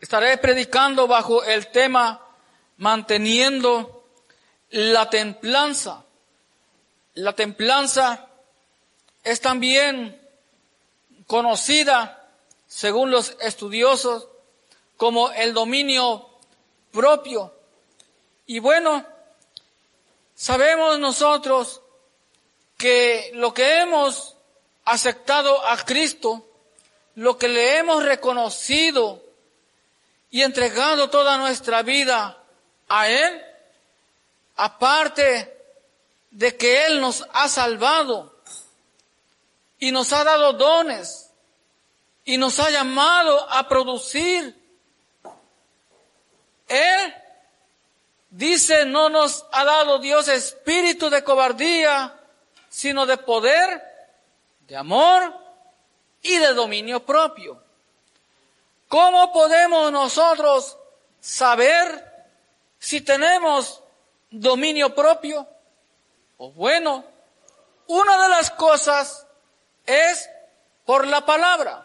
Estaré predicando bajo el tema manteniendo la templanza. La templanza es también conocida, según los estudiosos, como el dominio propio. Y bueno, sabemos nosotros que lo que hemos aceptado a Cristo, lo que le hemos reconocido y entregado toda nuestra vida a Él, aparte de que Él nos ha salvado y nos ha dado dones y nos ha llamado a producir, Él dice, no nos ha dado Dios espíritu de cobardía, sino de poder, de amor y de dominio propio. ¿Cómo podemos nosotros saber si tenemos dominio propio? Pues bueno, una de las cosas es por la palabra.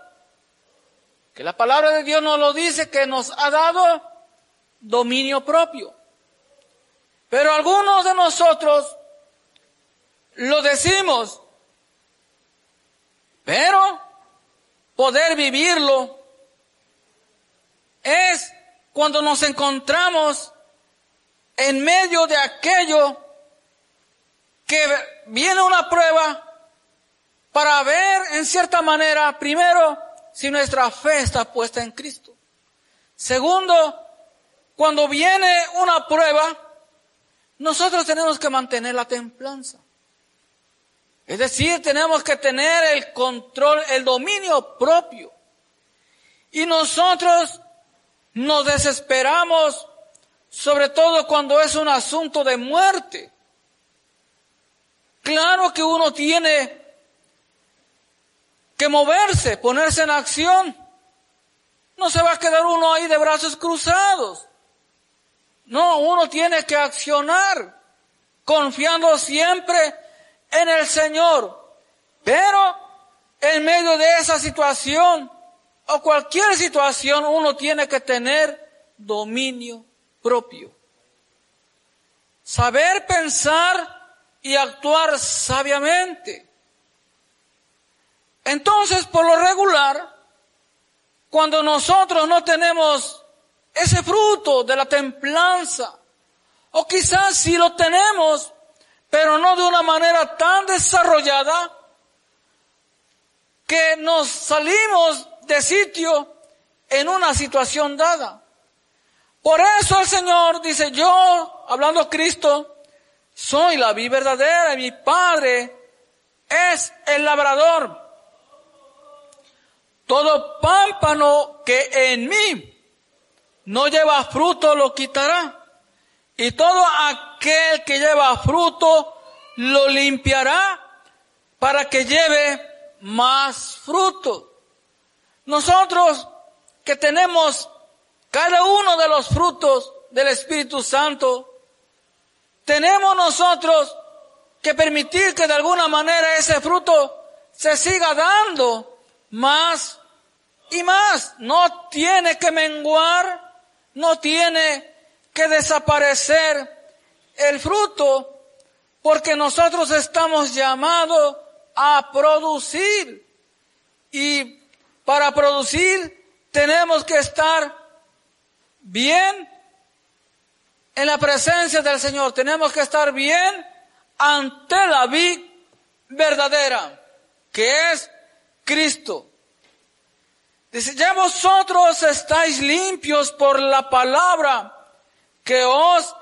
Que la palabra de Dios nos lo dice que nos ha dado dominio propio. Pero algunos de nosotros lo decimos, pero poder vivirlo es cuando nos encontramos en medio de aquello que viene una prueba para ver en cierta manera, primero, si nuestra fe está puesta en Cristo. Segundo, cuando viene una prueba, nosotros tenemos que mantener la templanza. Es decir, tenemos que tener el control, el dominio propio. Y nosotros nos desesperamos, sobre todo cuando es un asunto de muerte. Claro que uno tiene que moverse, ponerse en acción. No se va a quedar uno ahí de brazos cruzados. No, uno tiene que accionar, confiando siempre en el Señor. Pero en medio de esa situación, o cualquier situación, uno tiene que tener dominio propio. Saber pensar y actuar sabiamente. Entonces, por lo regular, cuando nosotros no tenemos ese fruto de la templanza, o quizás si lo tenemos, pero no de una manera tan desarrollada, que nos salimos de sitio en una situación dada. Por eso el Señor dice, yo, hablando Cristo, soy la vida verdadera y mi Padre es el labrador. Todo pámpano que en mí no lleva fruto lo quitará. Y todo aquel que lleva fruto lo limpiará para que lleve más fruto. Nosotros que tenemos cada uno de los frutos del Espíritu Santo, tenemos nosotros que permitir que de alguna manera ese fruto se siga dando más y más. No tiene que menguar, no tiene que desaparecer el fruto, porque nosotros estamos llamados a producir. Y para producir tenemos que estar bien en la presencia del Señor. Tenemos que estar bien ante la vida verdadera, que es Cristo. Dice, ya vosotros estáis limpios por la palabra que os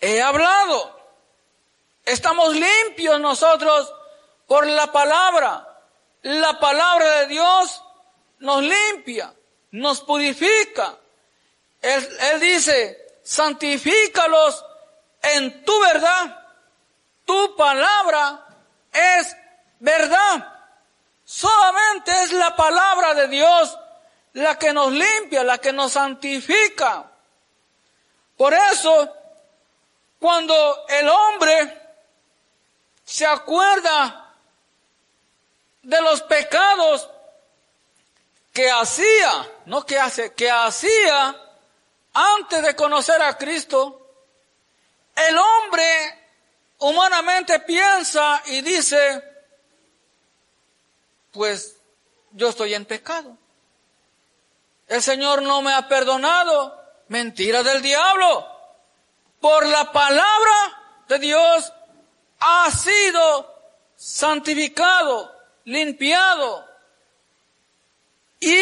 he hablado. Estamos limpios nosotros por la palabra. La palabra de Dios nos limpia, nos purifica. Él, dice, santifícalos en tu verdad. Tu palabra es verdad. Solamente es la palabra de Dios la que nos limpia, la que nos santifica. Por eso, cuando el hombre se acuerda de los pecados que hacía, no que hace, que hacía antes de conocer a Cristo, el hombre humanamente piensa y dice, pues yo estoy en pecado. El Señor no me ha perdonado. Mentira del diablo. Por la palabra de Dios ha sido santificado, limpiado. Y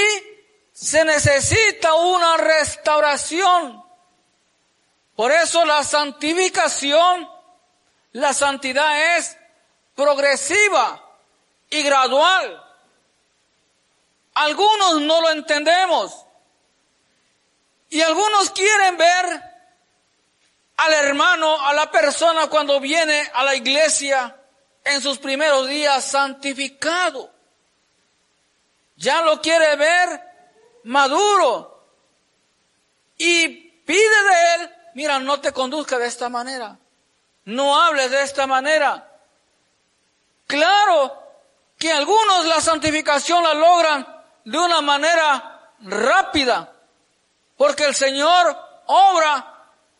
se necesita una restauración. Por eso la santificación, la santidad es progresiva y gradual. Algunos no lo entendemos. Y algunos quieren ver al hermano, a la persona cuando viene a la iglesia en sus primeros días santificado. Ya lo quiere ver maduro. Y pide de él, mira, no te conduzca de esta manera. No hables de esta manera. Claro que algunos la santificación la logran de una manera rápida, porque el Señor obra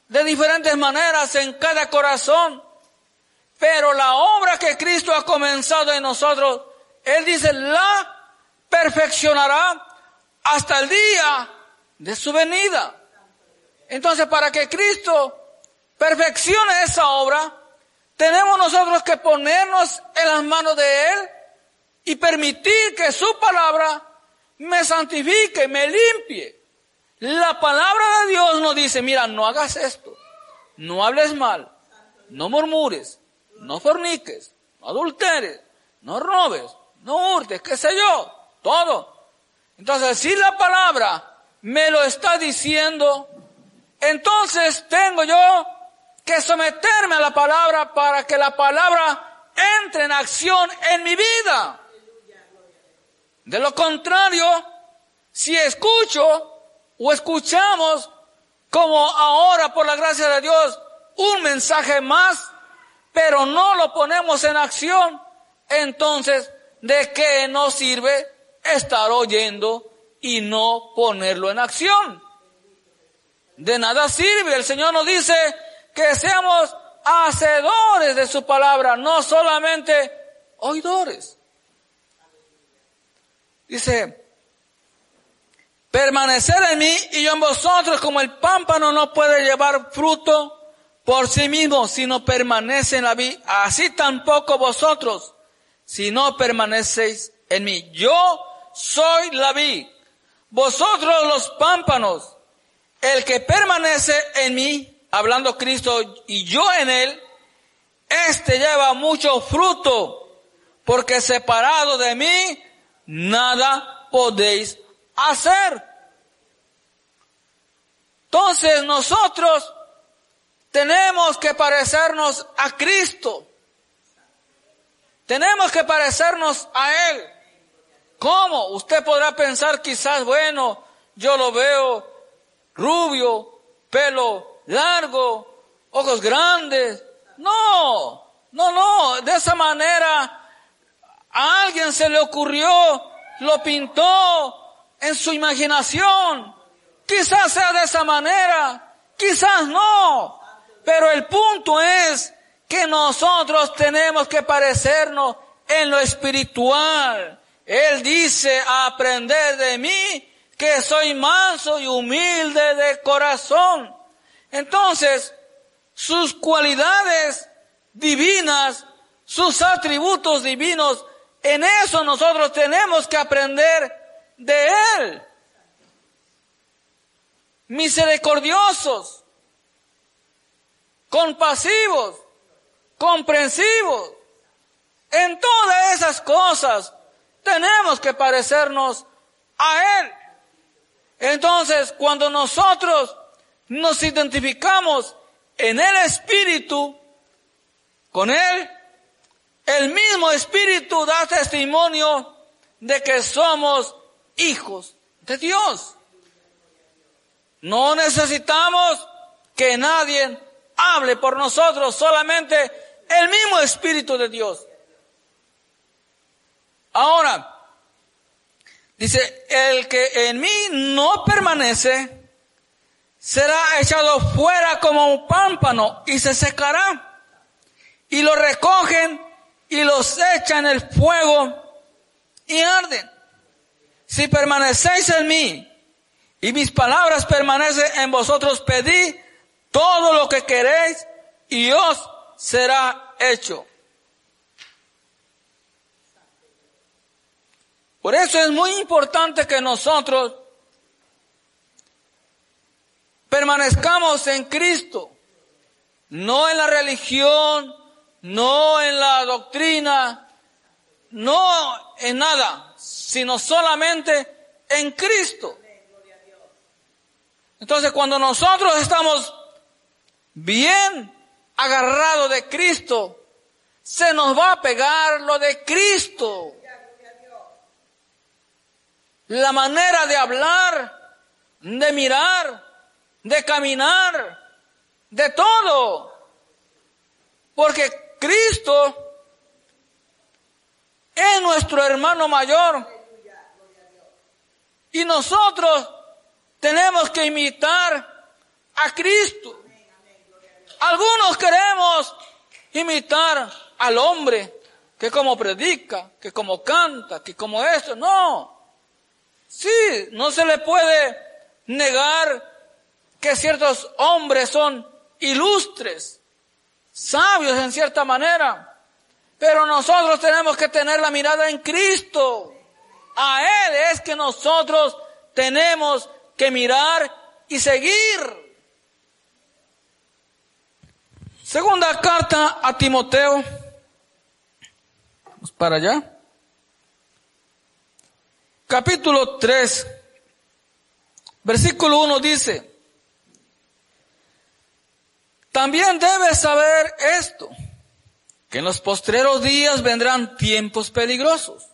de diferentes maneras en cada corazón, pero la obra que Cristo ha comenzado en nosotros, Él dice, la perfeccionará hasta el día de su venida. Entonces, para que Cristo perfeccione esa obra, tenemos nosotros que ponernos en las manos de Él y permitir que su palabra me santifique, me limpie. La palabra de Dios nos dice, mira, no hagas esto, no hables mal, no murmures, no forniques, no adulteres, no robes, no hurtes, qué sé yo, todo. Entonces, si la palabra me lo está diciendo, entonces tengo yo que someterme a la palabra para que la palabra entre en acción en mi vida. De lo contrario, si escucho o escuchamos, como ahora por la gracia de Dios, un mensaje más, pero no lo ponemos en acción, entonces, ¿de qué nos sirve estar oyendo y no ponerlo en acción? De nada sirve. El Señor nos dice que seamos hacedores de su palabra, no solamente oidores. Dice, permanecer en mí y yo en vosotros como el pámpano no puede llevar fruto por sí mismo, sino permanece en la vida. Así tampoco vosotros, si no permanecéis en mí. Yo soy la vid, vosotros los pámpanos. El que permanece en mí, hablando Cristo, y yo en él, este lleva mucho fruto, porque separado de mí, nada podéis hacer. Entonces nosotros tenemos que parecernos a Cristo. Tenemos que parecernos a Él. ¿Cómo? Usted podrá pensar quizás, bueno, yo lo veo rubio, pelo largo, ojos grandes. No, no, no, de esa manera a alguien se le ocurrió, lo pintó en su imaginación. Quizás sea de esa manera, quizás no. Pero el punto es que nosotros tenemos que parecernos en lo espiritual. Él dice, aprender de mí, que soy manso y humilde de corazón. Entonces, sus cualidades divinas, sus atributos divinos en eso nosotros tenemos que aprender de Él. Misericordiosos, compasivos, comprensivos. En todas esas cosas tenemos que parecernos a Él. Entonces, cuando nosotros nos identificamos en el Espíritu, con Él, el mismo Espíritu da testimonio de que somos hijos de Dios. No necesitamos que nadie hable por nosotros, solamente el mismo Espíritu de Dios. Ahora, Dice, el que en mí no permanece será echado fuera como un pámpano y se secará. Y lo recogen y los echan el fuego y arden. Si permanecéis en mí y mis palabras permanecen en vosotros, pedid todo lo que queréis y os será hecho. Por eso es muy importante que nosotros permanezcamos en Cristo, no en la religión, no en la doctrina, no en nada, sino solamente en Cristo. Entonces cuando nosotros estamos bien agarrados de Cristo, se nos va a pegar lo de Cristo la manera de hablar, de mirar, de caminar, de todo. Porque Cristo es nuestro hermano mayor. Y nosotros tenemos que imitar a Cristo. Algunos queremos imitar al hombre que como predica, que como canta, que como esto. No. Sí, no se le puede negar que ciertos hombres son ilustres, sabios en cierta manera, pero nosotros tenemos que tener la mirada en Cristo. A Él es que nosotros tenemos que mirar y seguir. Segunda carta a Timoteo. Vamos para allá capítulo 3, versículo 1 dice, también debes saber esto, que en los postreros días vendrán tiempos peligrosos,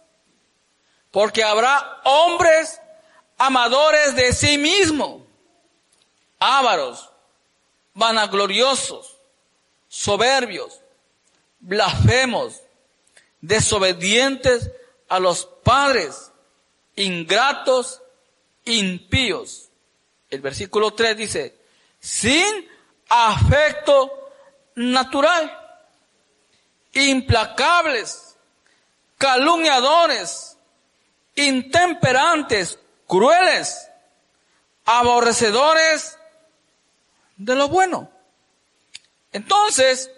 porque habrá hombres amadores de sí mismo, ávaros, vanagloriosos, soberbios, blasfemos, desobedientes a los padres, ingratos, impíos. El versículo 3 dice, sin afecto natural, implacables, calumniadores, intemperantes, crueles, aborrecedores de lo bueno. Entonces,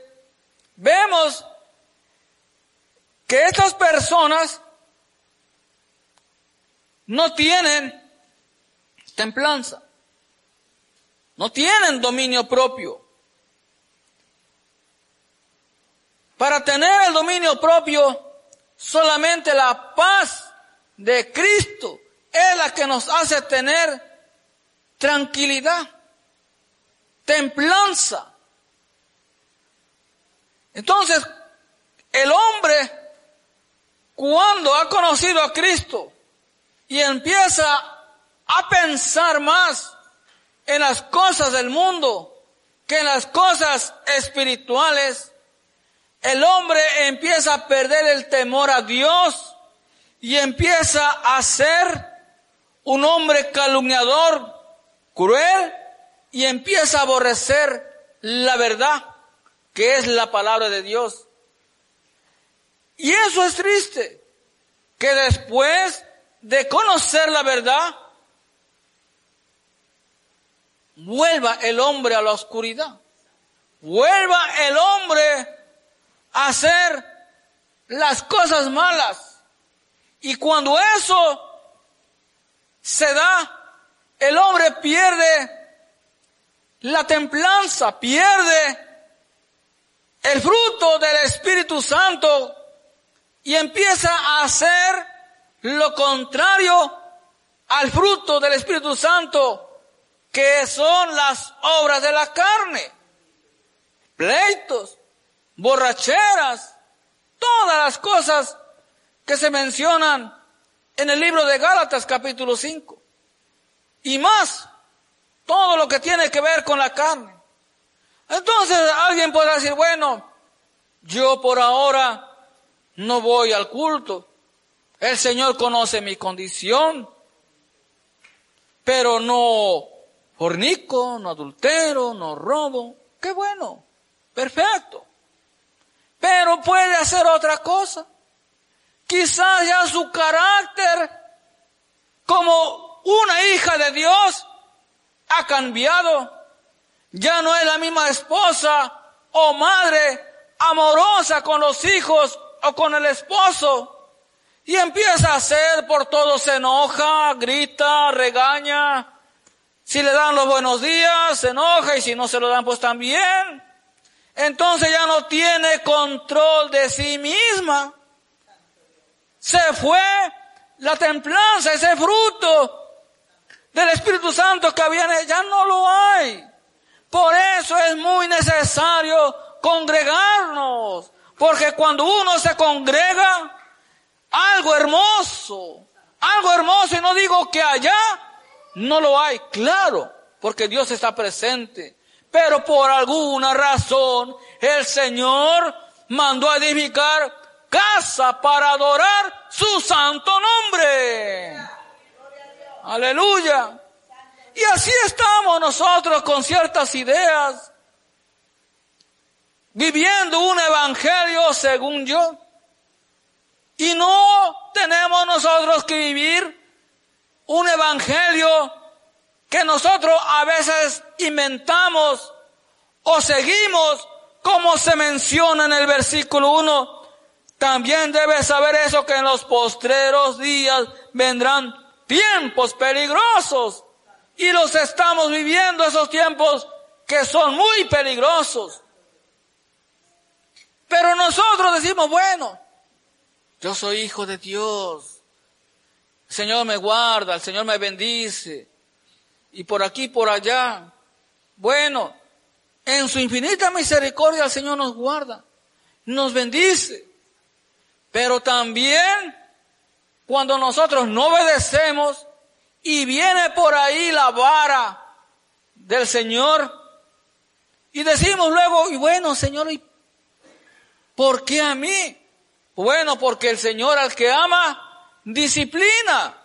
vemos que estas personas no tienen templanza, no tienen dominio propio. Para tener el dominio propio, solamente la paz de Cristo es la que nos hace tener tranquilidad, templanza. Entonces, el hombre, cuando ha conocido a Cristo, y empieza a pensar más en las cosas del mundo que en las cosas espirituales, el hombre empieza a perder el temor a Dios y empieza a ser un hombre calumniador, cruel, y empieza a aborrecer la verdad, que es la palabra de Dios. Y eso es triste, que después de conocer la verdad, vuelva el hombre a la oscuridad. Vuelva el hombre a hacer las cosas malas. Y cuando eso se da, el hombre pierde la templanza, pierde el fruto del Espíritu Santo y empieza a hacer lo contrario al fruto del Espíritu Santo, que son las obras de la carne. Pleitos, borracheras, todas las cosas que se mencionan en el libro de Gálatas capítulo 5. Y más, todo lo que tiene que ver con la carne. Entonces alguien podrá decir, bueno, yo por ahora no voy al culto El Señor conoce mi condición, pero no fornico, no adultero, no robo. Qué bueno, perfecto. Pero puede hacer otra cosa. Quizás ya su carácter como una hija de Dios ha cambiado. Ya no es la misma esposa o madre amorosa con los hijos o con el esposo. Y empieza a hacer, por todo se enoja, grita, regaña. Si le dan los buenos días, se enoja y si no se lo dan, pues también. Entonces ya no tiene control de sí misma. Se fue la templanza, ese fruto del Espíritu Santo que había ya no lo hay. Por eso es muy necesario congregarnos. Porque cuando uno se congrega, algo hermoso, algo hermoso, y no digo que allá no lo hay, claro, porque Dios está presente. Pero por alguna razón el Señor mandó a edificar casa para adorar su santo nombre. Aleluya. Y así estamos nosotros con ciertas ideas, viviendo un evangelio según yo. Y no tenemos nosotros que vivir un evangelio que nosotros a veces inventamos o seguimos como se menciona en el versículo 1. También debes saber eso que en los postreros días vendrán tiempos peligrosos y los estamos viviendo esos tiempos que son muy peligrosos. Pero nosotros decimos, bueno, yo soy hijo de Dios. El Señor me guarda, el Señor me bendice. Y por aquí, por allá. Bueno, en su infinita misericordia el Señor nos guarda, nos bendice. Pero también cuando nosotros no obedecemos y viene por ahí la vara del Señor y decimos luego, y bueno, Señor, ¿y por qué a mí? Bueno, porque el Señor al que ama, disciplina.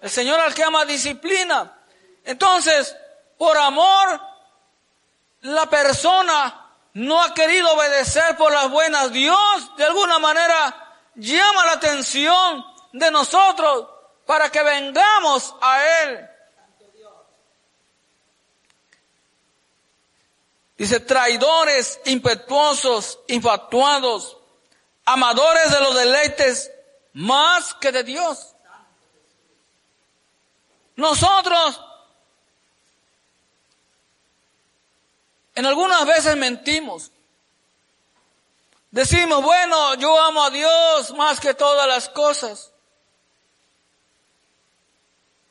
El Señor al que ama, disciplina. Entonces, por amor, la persona no ha querido obedecer por las buenas. Dios, de alguna manera, llama la atención de nosotros para que vengamos a Él. Dice, traidores, impetuosos, infatuados, amadores de los deleites más que de Dios. Nosotros en algunas veces mentimos. Decimos, bueno, yo amo a Dios más que todas las cosas.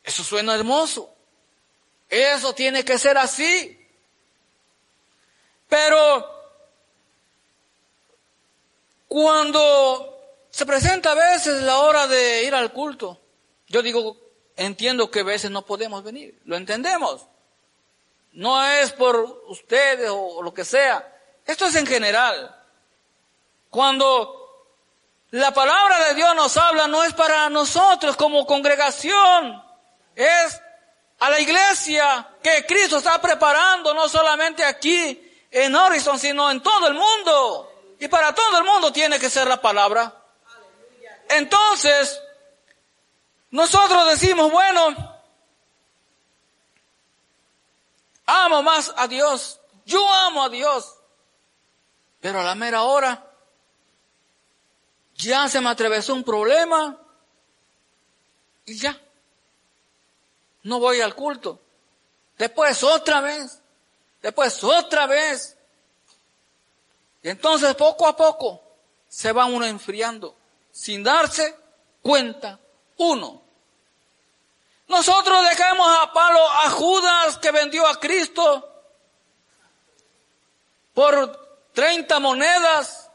Eso suena hermoso. Eso tiene que ser así. Pero cuando se presenta a veces la hora de ir al culto, yo digo, entiendo que a veces no podemos venir, lo entendemos. No es por ustedes o lo que sea, esto es en general. Cuando la palabra de Dios nos habla, no es para nosotros como congregación, es a la iglesia que Cristo está preparando, no solamente aquí en Horizon, sino en todo el mundo. Y para todo el mundo tiene que ser la palabra. Entonces, nosotros decimos, bueno, amo más a Dios, yo amo a Dios, pero a la mera hora ya se me atravesó un problema y ya, no voy al culto. Después otra vez, después otra vez. Entonces poco a poco se va uno enfriando sin darse cuenta uno. Nosotros dejamos a palo a Judas que vendió a Cristo por 30 monedas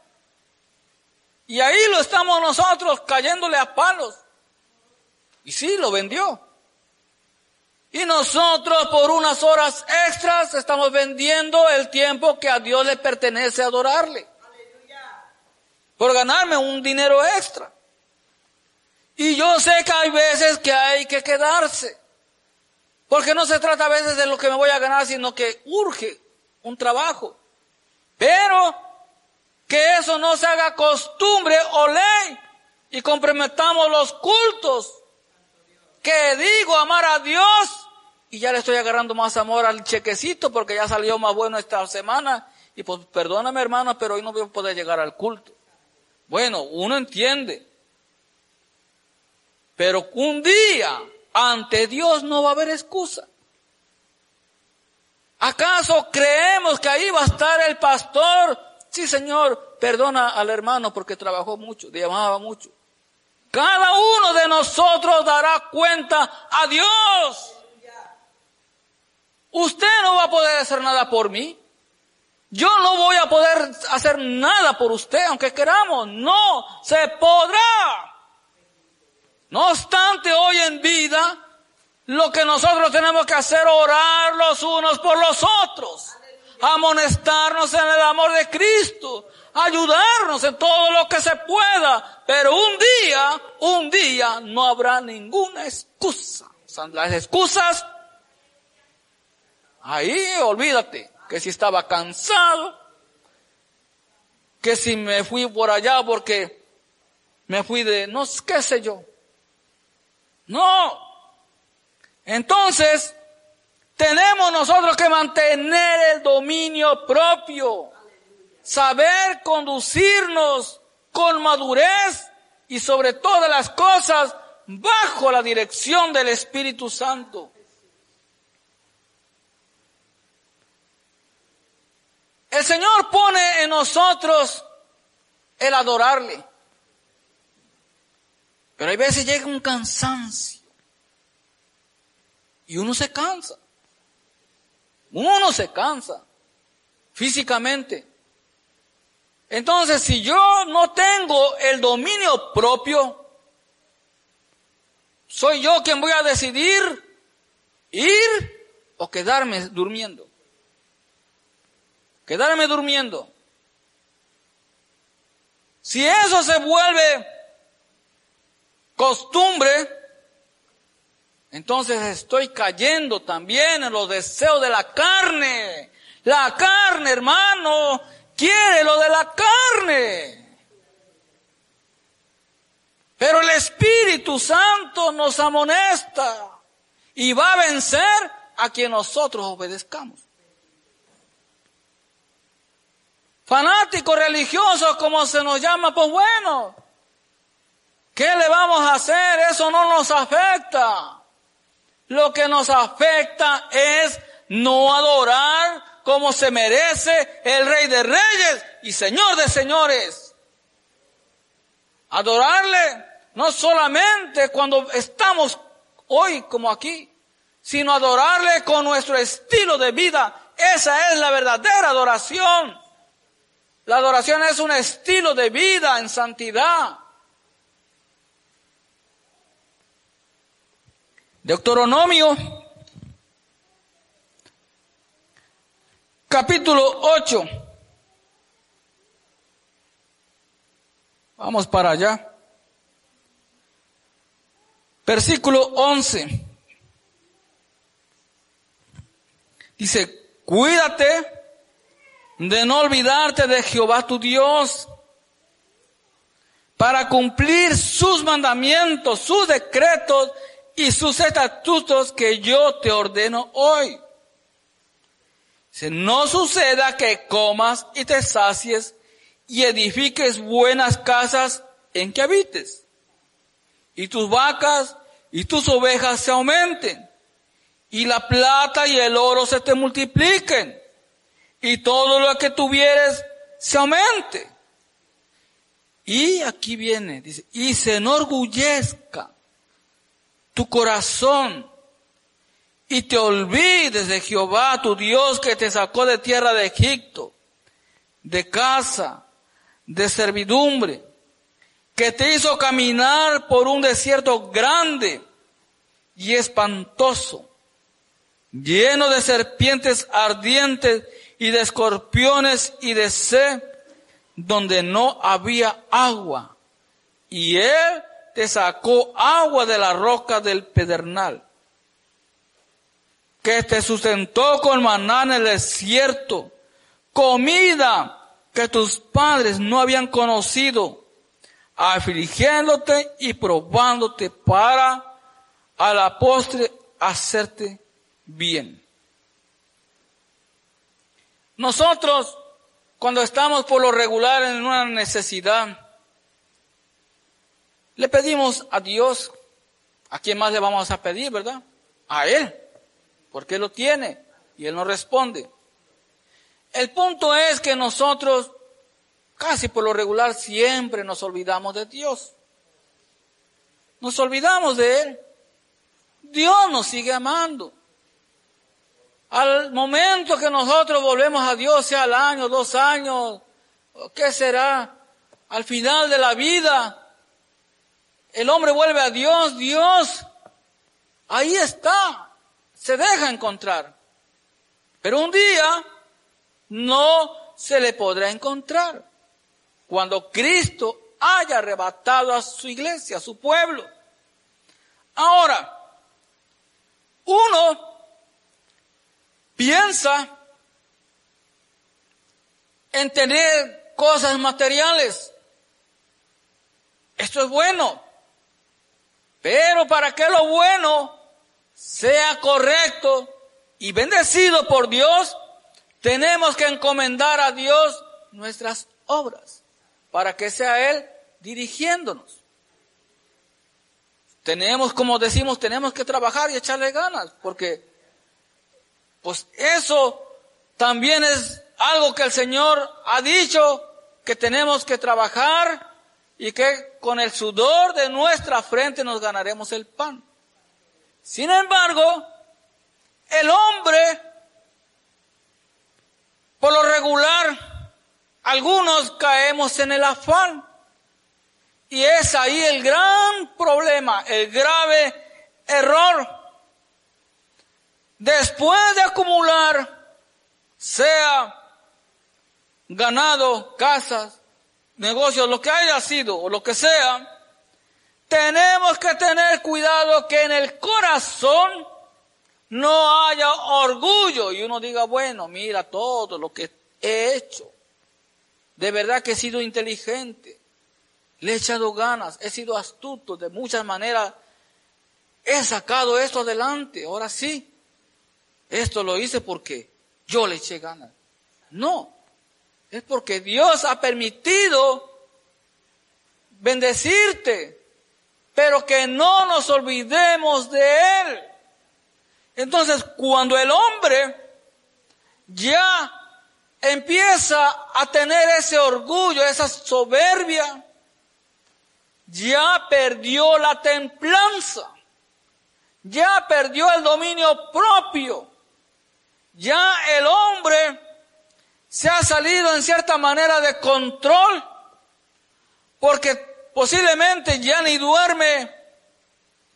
y ahí lo estamos nosotros cayéndole a palos. Y sí, lo vendió. Y nosotros por unas horas extras estamos vendiendo el tiempo que a Dios le pertenece adorarle. Por ganarme un dinero extra. Y yo sé que hay veces que hay que quedarse. Porque no se trata a veces de lo que me voy a ganar, sino que urge un trabajo. Pero que eso no se haga costumbre o ley y comprometamos los cultos. Que digo amar a Dios y ya le estoy agarrando más amor al chequecito porque ya salió más bueno esta semana. Y pues perdóname hermano, pero hoy no voy a poder llegar al culto. Bueno, uno entiende. Pero un día ante Dios no va a haber excusa. ¿Acaso creemos que ahí va a estar el pastor? Sí, Señor, perdona al hermano porque trabajó mucho, llamaba mucho. Cada uno de nosotros dará cuenta a Dios. Usted no va a poder hacer nada por mí. Yo no voy a poder hacer nada por usted, aunque queramos. No se podrá. No obstante, hoy en vida, lo que nosotros tenemos que hacer, orar los unos por los otros, amonestarnos en el amor de Cristo, ayudarnos en todo lo que se pueda, pero un día, un día no habrá ninguna excusa. Las excusas, ahí olvídate que si estaba cansado, que si me fui por allá porque me fui de, no qué sé yo. No. Entonces, tenemos nosotros que mantener el dominio propio, saber conducirnos con madurez y sobre todas las cosas bajo la dirección del Espíritu Santo. El Señor pone en nosotros el adorarle. Pero hay veces llega un cansancio. Y uno se cansa. Uno se cansa físicamente. Entonces, si yo no tengo el dominio propio, soy yo quien voy a decidir ir o quedarme durmiendo quedarme durmiendo. Si eso se vuelve costumbre, entonces estoy cayendo también en los deseos de la carne. La carne, hermano, quiere lo de la carne. Pero el Espíritu Santo nos amonesta y va a vencer a quien nosotros obedezcamos. Fanáticos religiosos como se nos llama, pues bueno, ¿qué le vamos a hacer? Eso no nos afecta. Lo que nos afecta es no adorar como se merece el Rey de Reyes y Señor de Señores. Adorarle no solamente cuando estamos hoy como aquí, sino adorarle con nuestro estilo de vida. Esa es la verdadera adoración. La adoración es un estilo de vida en santidad. Deuteronomio, capítulo 8. Vamos para allá. Versículo 11. Dice, cuídate de no olvidarte de Jehová tu Dios para cumplir sus mandamientos, sus decretos y sus estatutos que yo te ordeno hoy. Si no suceda que comas y te sacies y edifiques buenas casas en que habites, y tus vacas y tus ovejas se aumenten, y la plata y el oro se te multipliquen, y todo lo que tuvieres se aumente. Y aquí viene, dice, y se enorgullezca tu corazón y te olvides de Jehová, tu Dios, que te sacó de tierra de Egipto, de casa, de servidumbre, que te hizo caminar por un desierto grande y espantoso, lleno de serpientes ardientes y de escorpiones y de sed donde no había agua. Y él te sacó agua de la roca del pedernal, que te sustentó con maná en el desierto, comida que tus padres no habían conocido, afligiéndote y probándote para a la postre hacerte bien. Nosotros, cuando estamos por lo regular en una necesidad, le pedimos a Dios, ¿a quién más le vamos a pedir, verdad? A Él, porque Él lo tiene y Él nos responde. El punto es que nosotros, casi por lo regular, siempre nos olvidamos de Dios. Nos olvidamos de Él. Dios nos sigue amando. Al momento que nosotros volvemos a Dios, sea al año, dos años, ¿qué será? Al final de la vida, el hombre vuelve a Dios, Dios, ahí está, se deja encontrar. Pero un día no se le podrá encontrar cuando Cristo haya arrebatado a su iglesia, a su pueblo. Ahora, uno piensa en tener cosas materiales. Esto es bueno. Pero para que lo bueno sea correcto y bendecido por Dios, tenemos que encomendar a Dios nuestras obras para que sea Él dirigiéndonos. Tenemos, como decimos, tenemos que trabajar y echarle ganas, porque pues eso también es algo que el Señor ha dicho, que tenemos que trabajar y que con el sudor de nuestra frente nos ganaremos el pan. Sin embargo, el hombre, por lo regular, algunos caemos en el afán. Y es ahí el gran problema, el grave error después de acumular, sea ganado, casas, negocios, lo que haya sido o lo que sea, tenemos que tener cuidado que en el corazón no haya orgullo y uno diga, bueno, mira todo lo que he hecho. De verdad que he sido inteligente, le he echado ganas, he sido astuto, de muchas maneras he sacado esto adelante, ahora sí. Esto lo hice porque yo le eché ganas. No, es porque Dios ha permitido bendecirte, pero que no nos olvidemos de Él. Entonces, cuando el hombre ya empieza a tener ese orgullo, esa soberbia, ya perdió la templanza, ya perdió el dominio propio ya el hombre se ha salido en cierta manera de control porque posiblemente ya ni duerme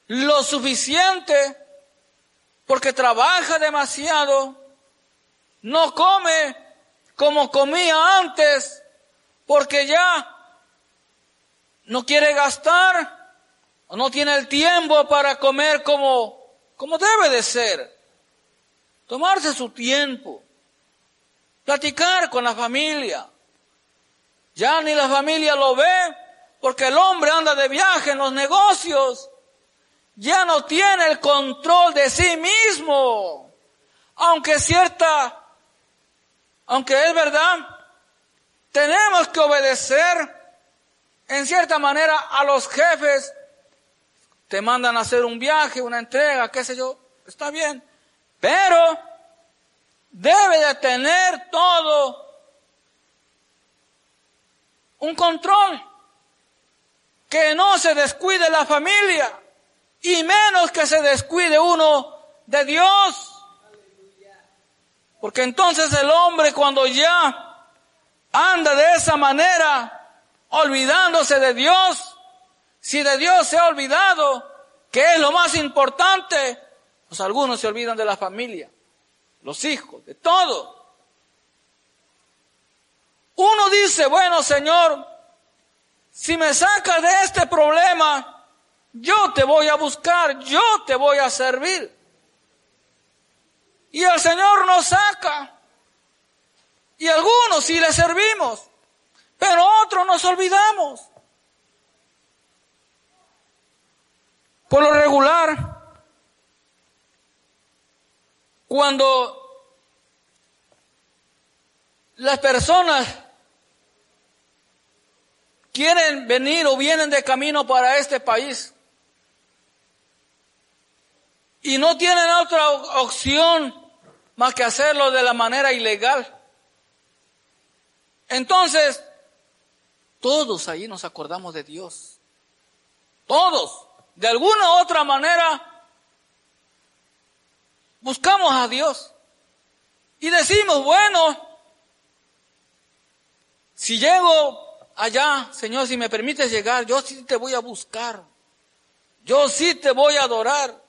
lo suficiente porque trabaja demasiado, no come como comía antes porque ya no quiere gastar o no tiene el tiempo para comer como, como debe de ser tomarse su tiempo, platicar con la familia. Ya ni la familia lo ve porque el hombre anda de viaje en los negocios. Ya no tiene el control de sí mismo. Aunque cierta, aunque es verdad, tenemos que obedecer en cierta manera a los jefes. Te mandan a hacer un viaje, una entrega, qué sé yo. Está bien. Pero debe de tener todo un control. Que no se descuide la familia y menos que se descuide uno de Dios. Porque entonces el hombre cuando ya anda de esa manera, olvidándose de Dios, si de Dios se ha olvidado, que es lo más importante, pues algunos se olvidan de la familia, los hijos, de todo. Uno dice, bueno Señor, si me sacas de este problema, yo te voy a buscar, yo te voy a servir. Y el Señor nos saca. Y algunos sí le servimos, pero otros nos olvidamos. Por lo regular, cuando las personas quieren venir o vienen de camino para este país y no tienen otra opción más que hacerlo de la manera ilegal. Entonces, todos ahí nos acordamos de Dios. Todos de alguna u otra manera, buscamos a Dios y decimos, bueno, si llego allá, Señor, si me permites llegar, yo sí te voy a buscar, yo sí te voy a adorar.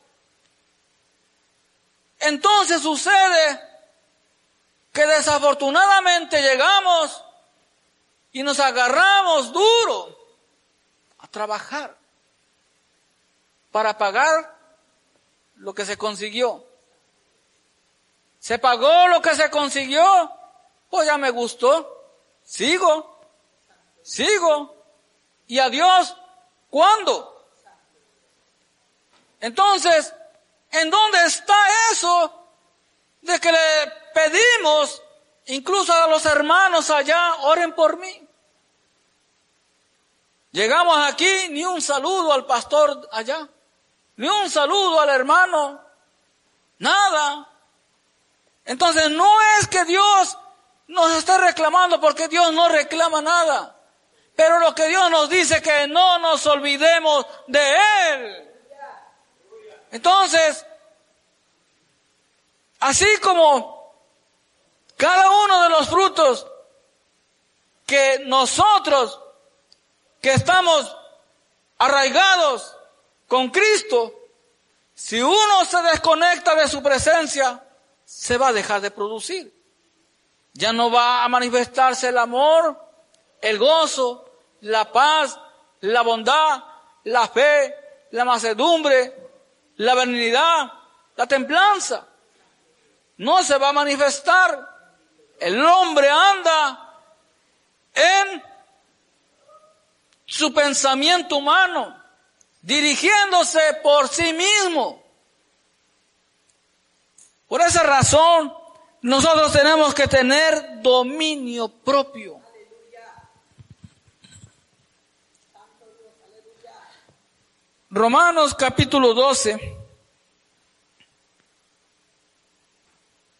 Entonces sucede que desafortunadamente llegamos y nos agarramos duro a trabajar para pagar lo que se consiguió. Se pagó lo que se consiguió, pues ya me gustó, sigo, sigo. ¿Y a Dios cuándo? Entonces, ¿en dónde está eso de que le pedimos, incluso a los hermanos allá, oren por mí? Llegamos aquí, ni un saludo al pastor allá ni un saludo al hermano, nada. Entonces no es que Dios nos esté reclamando porque Dios no reclama nada. Pero lo que Dios nos dice es que no nos olvidemos de Él. Entonces, así como cada uno de los frutos que nosotros que estamos arraigados con Cristo, si uno se desconecta de su presencia, se va a dejar de producir. Ya no va a manifestarse el amor, el gozo, la paz, la bondad, la fe, la macedumbre, la benignidad, la templanza. No se va a manifestar. El hombre anda en su pensamiento humano dirigiéndose por sí mismo. Por esa razón, nosotros tenemos que tener dominio propio. Romanos capítulo 12,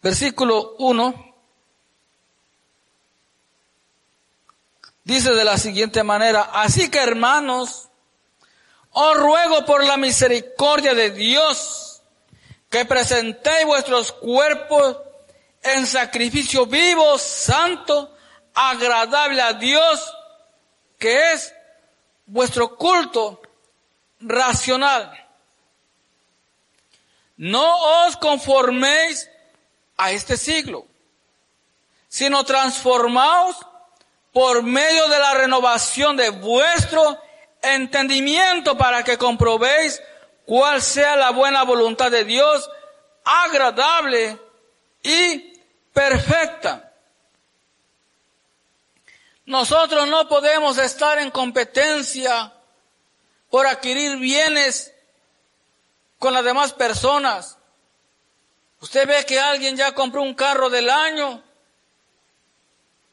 versículo 1, dice de la siguiente manera, así que hermanos, os ruego por la misericordia de Dios que presentéis vuestros cuerpos en sacrificio vivo, santo, agradable a Dios, que es vuestro culto racional. No os conforméis a este siglo, sino transformaos por medio de la renovación de vuestro entendimiento para que comprobéis cuál sea la buena voluntad de Dios, agradable y perfecta. Nosotros no podemos estar en competencia por adquirir bienes con las demás personas. Usted ve que alguien ya compró un carro del año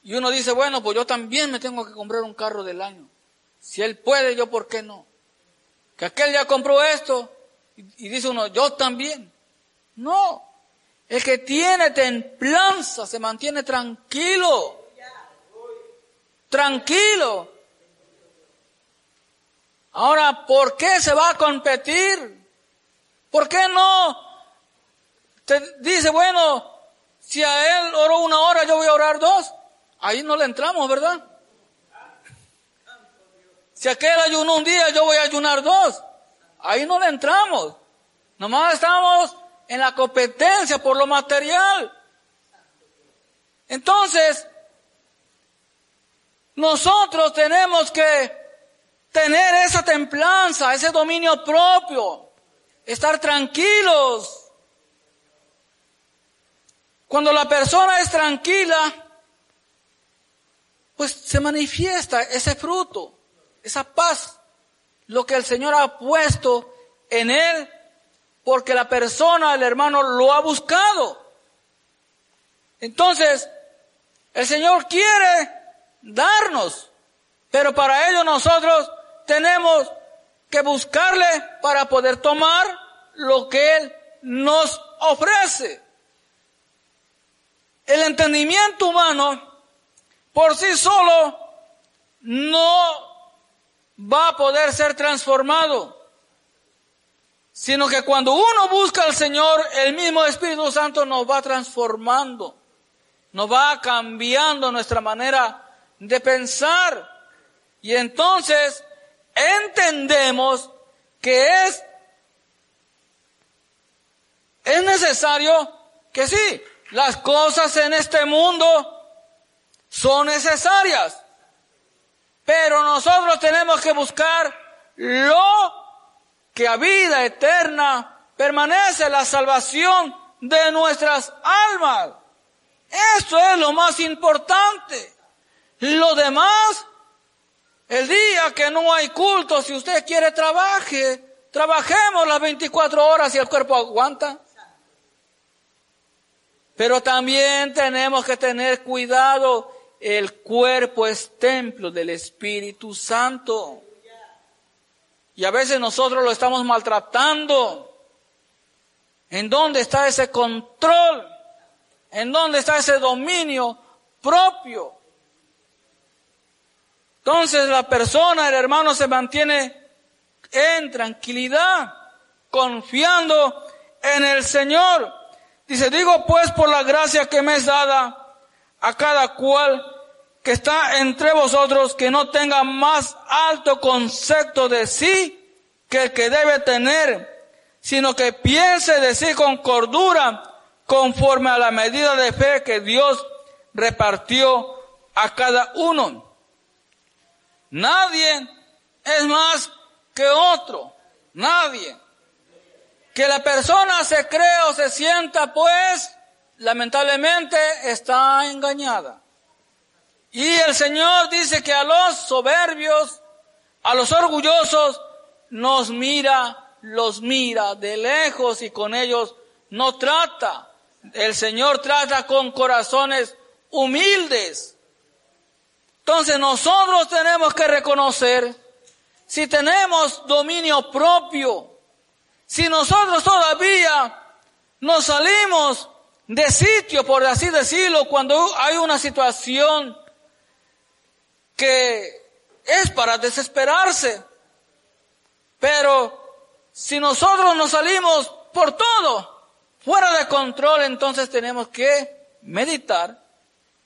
y uno dice, bueno, pues yo también me tengo que comprar un carro del año. Si él puede, yo por qué no. Que aquel ya compró esto y, dice uno, yo también. No. El que tiene templanza se mantiene tranquilo. Tranquilo. Ahora, ¿por qué se va a competir? ¿Por qué no? Te dice, bueno, si a él oró una hora, yo voy a orar dos. Ahí no le entramos, ¿verdad? Si aquel ayunó un día, yo voy a ayunar dos. Ahí no le entramos. Nomás estamos en la competencia por lo material. Entonces, nosotros tenemos que tener esa templanza, ese dominio propio, estar tranquilos. Cuando la persona es tranquila, pues se manifiesta ese fruto, esa paz, lo que el Señor ha puesto en él, porque la persona, el hermano, lo ha buscado. Entonces, el Señor quiere darnos, pero para ello nosotros tenemos que buscarle para poder tomar lo que Él nos ofrece. El entendimiento humano por sí solo no va a poder ser transformado, sino que cuando uno busca al Señor, el mismo Espíritu Santo nos va transformando, nos va cambiando nuestra manera de pensar. Y entonces entendemos que es, es necesario que sí, las cosas en este mundo son necesarias, pero nosotros tenemos que buscar lo que a vida eterna permanece la salvación de nuestras almas. Esto es lo más importante. Lo demás el día que no hay culto, si usted quiere trabaje, trabajemos las 24 horas y el cuerpo aguanta. Pero también tenemos que tener cuidado, el cuerpo es templo del Espíritu Santo. Y a veces nosotros lo estamos maltratando. ¿En dónde está ese control? ¿En dónde está ese dominio propio? Entonces la persona, el hermano, se mantiene en tranquilidad, confiando en el Señor. Dice, digo pues por la gracia que me es dada a cada cual que está entre vosotros, que no tenga más alto concepto de sí que el que debe tener, sino que piense de sí con cordura, conforme a la medida de fe que Dios repartió a cada uno. Nadie es más que otro. Nadie. Que la persona se cree o se sienta, pues, lamentablemente está engañada. Y el Señor dice que a los soberbios, a los orgullosos, nos mira, los mira de lejos y con ellos no trata. El Señor trata con corazones humildes. Entonces nosotros tenemos que reconocer si tenemos dominio propio, si nosotros todavía nos salimos de sitio, por así decirlo, cuando hay una situación que es para desesperarse. Pero si nosotros nos salimos por todo, fuera de control, entonces tenemos que meditar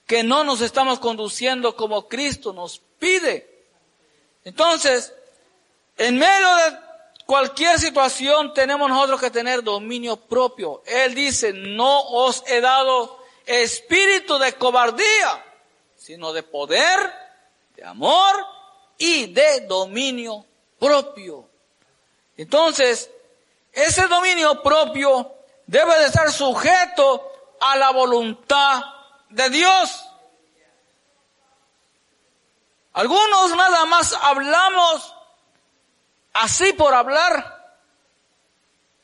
que no nos estamos conduciendo como Cristo nos pide. Entonces, en medio de cualquier situación tenemos nosotros que tener dominio propio. Él dice, no os he dado espíritu de cobardía, sino de poder, de amor y de dominio propio. Entonces, ese dominio propio debe de estar sujeto a la voluntad de Dios. Algunos nada más hablamos así por hablar.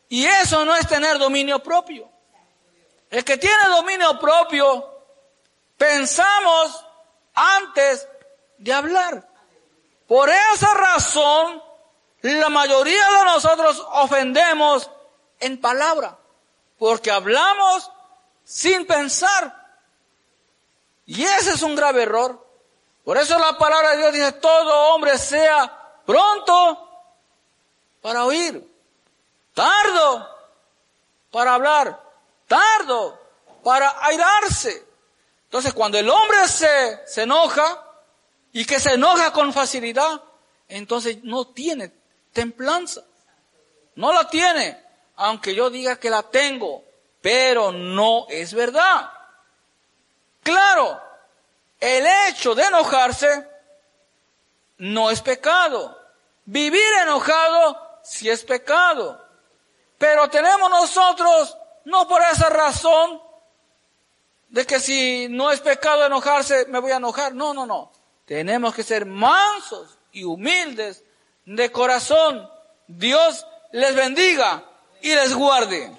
Y eso no es tener dominio propio. El que tiene dominio propio, pensamos antes de hablar. Por esa razón, la mayoría de nosotros ofendemos en palabra, porque hablamos sin pensar. Y ese es un grave error. Por eso la palabra de Dios dice, todo hombre sea pronto para oír, tardo para hablar, tardo para airarse. Entonces cuando el hombre se, se enoja y que se enoja con facilidad, entonces no tiene templanza. No la tiene, aunque yo diga que la tengo, pero no es verdad. Claro, el hecho de enojarse no es pecado. Vivir enojado si es pecado. Pero tenemos nosotros, no por esa razón, de que si no es pecado enojarse, me voy a enojar. No, no, no. Tenemos que ser mansos y humildes de corazón. Dios les bendiga y les guarde.